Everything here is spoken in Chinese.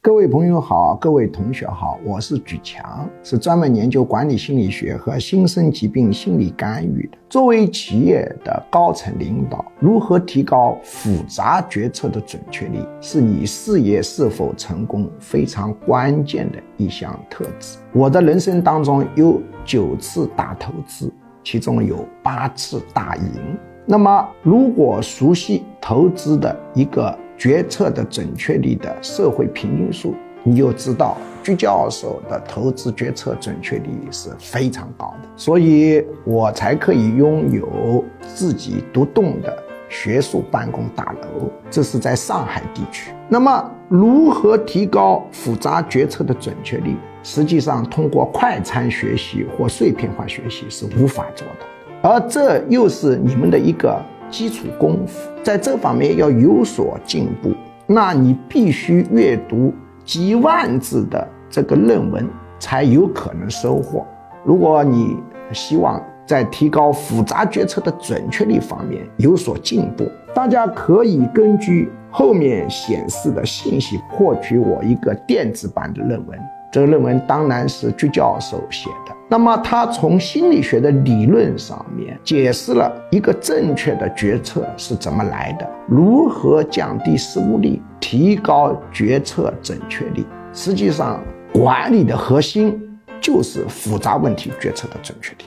各位朋友好，各位同学好，我是举强，是专门研究管理心理学和新生疾病心理干预的。作为企业的高层领导，如何提高复杂决策的准确率，是你事业是否成功非常关键的一项特质。我的人生当中有九次大投资，其中有八次大赢。那么，如果熟悉投资的一个。决策的准确率的社会平均数，你就知道居教授的投资决策准确率是非常高的，所以我才可以拥有自己独栋的学术办公大楼。这是在上海地区。那么，如何提高复杂决策的准确率？实际上，通过快餐学习或碎片化学习是无法做到的，而这又是你们的一个。基础功夫在这方面要有所进步，那你必须阅读几万字的这个论文才有可能收获。如果你希望在提高复杂决策的准确率方面有所进步，大家可以根据后面显示的信息获取我一个电子版的论文。这个论文当然是鞠教授写的。那么，他从心理学的理论上面解释了一个正确的决策是怎么来的，如何降低失误率，提高决策准确率。实际上，管理的核心就是复杂问题决策的准确率。